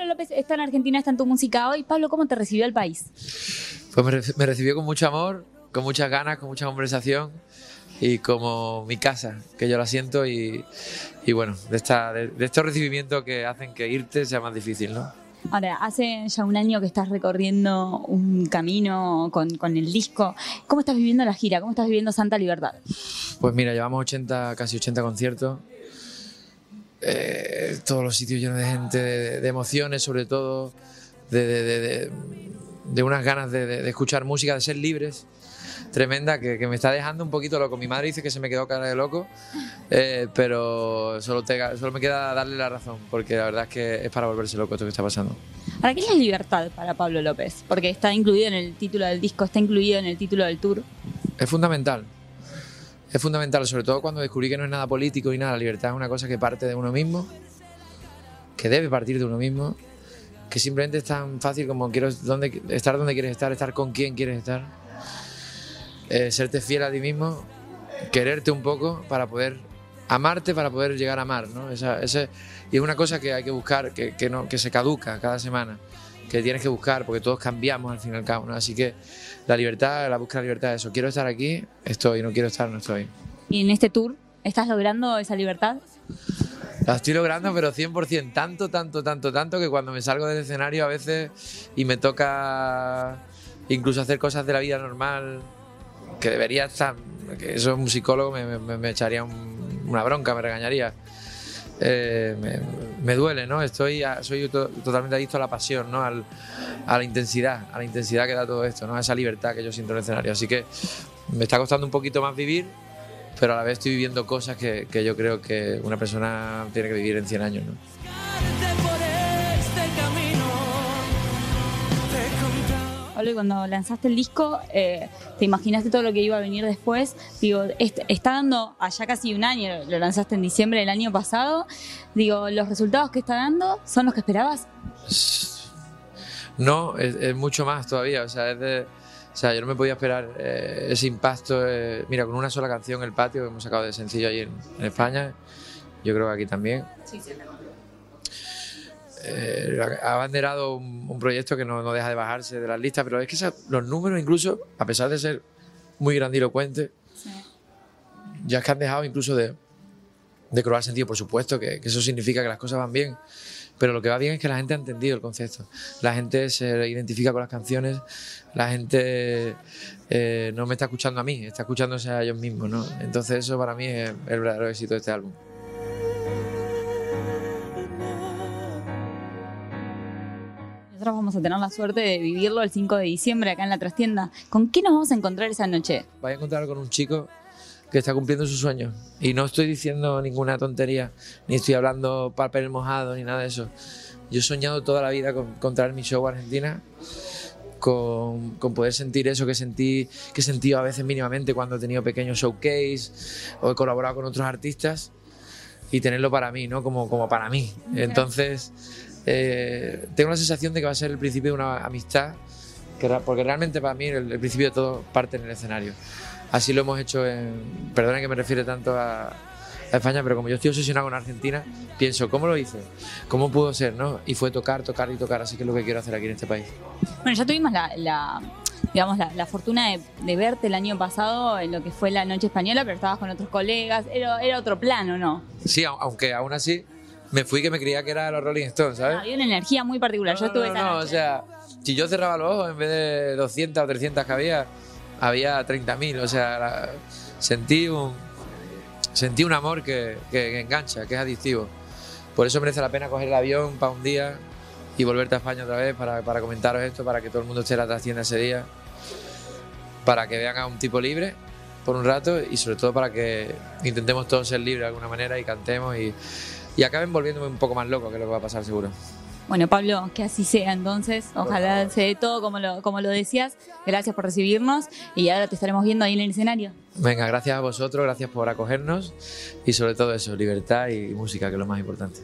Pablo López está en Argentina, está en tu música hoy. Pablo, ¿cómo te recibió el país? Pues me, me recibió con mucho amor, con muchas ganas, con mucha conversación y como mi casa, que yo la siento y, y bueno, de, esta, de, de estos recibimientos que hacen que irte sea más difícil, ¿no? Ahora, hace ya un año que estás recorriendo un camino con, con, el disco. ¿Cómo estás viviendo la gira? ¿Cómo estás viviendo Santa Libertad? Pues mira, llevamos 80, casi 80 conciertos. Eh, todos los sitios llenos de gente, de, de emociones sobre todo, de, de, de unas ganas de, escuchar música, de ser libres tremenda que, que, me está dejando un poquito loco. Mi madre dice que se me quedó cara de loco, eh, pero solo, te, solo me queda darle la razón, porque la verdad es que es para volverse loco esto que está pasando. ¿Para qué es la libertad para Pablo López? Porque está incluido en el título del disco, está incluido en el título del tour. Es fundamental. Es fundamental, sobre todo cuando descubrí que no es nada político y nada. La libertad es una cosa que parte de uno mismo, que debe partir de uno mismo, que simplemente es tan fácil como quiero donde, estar donde quieres estar, estar con quien quieres estar eh, serte fiel a ti mismo, quererte un poco para poder amarte, para poder llegar a amar. ¿no? Esa, y es una cosa que hay que buscar, que, que, no, que se caduca cada semana, que tienes que buscar, porque todos cambiamos al fin y al cabo. ¿no? Así que la libertad, la búsqueda de libertad es eso. Quiero estar aquí, estoy, no quiero estar, no estoy. ¿Y en este tour estás logrando esa libertad? La estoy logrando, pero 100%, tanto, tanto, tanto, tanto que cuando me salgo del escenario a veces y me toca incluso hacer cosas de la vida normal, que debería estar, que eso un psicólogo me, me, me echaría un, una bronca, me regañaría. Eh, me, duele, ¿no? Estoy, soy to, totalmente adicto a la pasión, ¿no? A la intensidad, a la intensidad que da todo esto, ¿no? A esa libertad que yo siento en el escenario. Así que me está costando un poquito más vivir, pero a la vez estoy viviendo cosas que, que yo creo que una persona tiene que vivir en 100 años, ¿no? Pablo, cuando lanzaste el disco, eh, ¿te imaginaste todo lo que iba a venir después? Digo, está dando, allá casi un año, lo lanzaste en diciembre del año pasado, digo, ¿los resultados que está dando son los que esperabas? No, es, es mucho más todavía, o sea, es de... O sea, yo no me podía esperar eh, ese impacto. Eh, mira, con una sola canción, El Patio, que hemos sacado de sencillo allí en, en España, yo creo que aquí también. Sí, sí, eh, ha abanderado un, un proyecto que no, no, deja de bajarse de las listas, pero es que esa, los números incluso, a pesar de ser muy grandilocuentes, sí. ya es que han dejado incluso de, de cobrar sentido, por supuesto, que, que, eso significa que las cosas van bien, pero lo que va bien es que la gente ha entendido el concepto, la gente se identifica con las canciones, la gente eh, no me está escuchando a mí, está escuchándose a ellos mismos, ¿no? Entonces eso para mí es el verdadero éxito de este álbum. Nosotros vamos a tener la suerte de vivirlo el 5 de diciembre acá en la trastienda. ¿Con qué nos vamos a encontrar esa noche? Voy a encontrar con un chico que está cumpliendo su sueño. Y no estoy diciendo ninguna tontería, ni estoy hablando papel mojado, ni nada de eso. Yo he soñado toda la vida con, con traer mi show a Argentina, con, con, poder sentir eso que sentí, que he sentido a veces mínimamente cuando he tenido pequeños showcase o he colaborado con otros artistas y tenerlo para mí, ¿no? Como, como para mí. Entonces eh, tengo la sensación de que va a ser el principio de una amistad, que, porque realmente para mí el, el, principio de todo parte en el escenario. Así lo hemos hecho en. Perdona que me refiere tanto a, a, España, pero como yo estoy obsesionado con Argentina, pienso, ¿cómo lo hice? ¿Cómo pudo ser? ¿no? Y fue tocar, tocar y tocar, así que es lo que quiero hacer aquí en este país. Bueno, ya tuvimos la, la digamos, la, la fortuna de, de, verte el año pasado en lo que fue la Noche Española, pero estabas con otros colegas, era, era otro plano, ¿no? Sí, aunque aún así me fui que me creía que era los Rolling Stones, ¿sabes? Había una energía muy particular, no, yo estuve no, esa no, noche. o sea, si yo cerraba los ojos en vez de 200 o 300 que había, había 30.000, o sea, la, sentí un sentí un amor que, que, que, engancha, que es adictivo. Por eso merece la pena coger el avión para un día y volverte a España otra vez para, para comentaros esto, para que todo el mundo esté en la trascienda ese día, para que vean a un tipo libre por un rato y sobre todo para que intentemos todos ser libres de alguna manera y cantemos y, y acaben volviéndome un poco más loco, que es lo que va a pasar seguro. Bueno, Pablo, que así sea entonces. Ojalá se dé todo como lo, como lo decías. Gracias por recibirnos y ahora te estaremos viendo ahí en el escenario. Venga, gracias a vosotros, gracias por acogernos y sobre todo eso, libertad y música, que es lo más importante.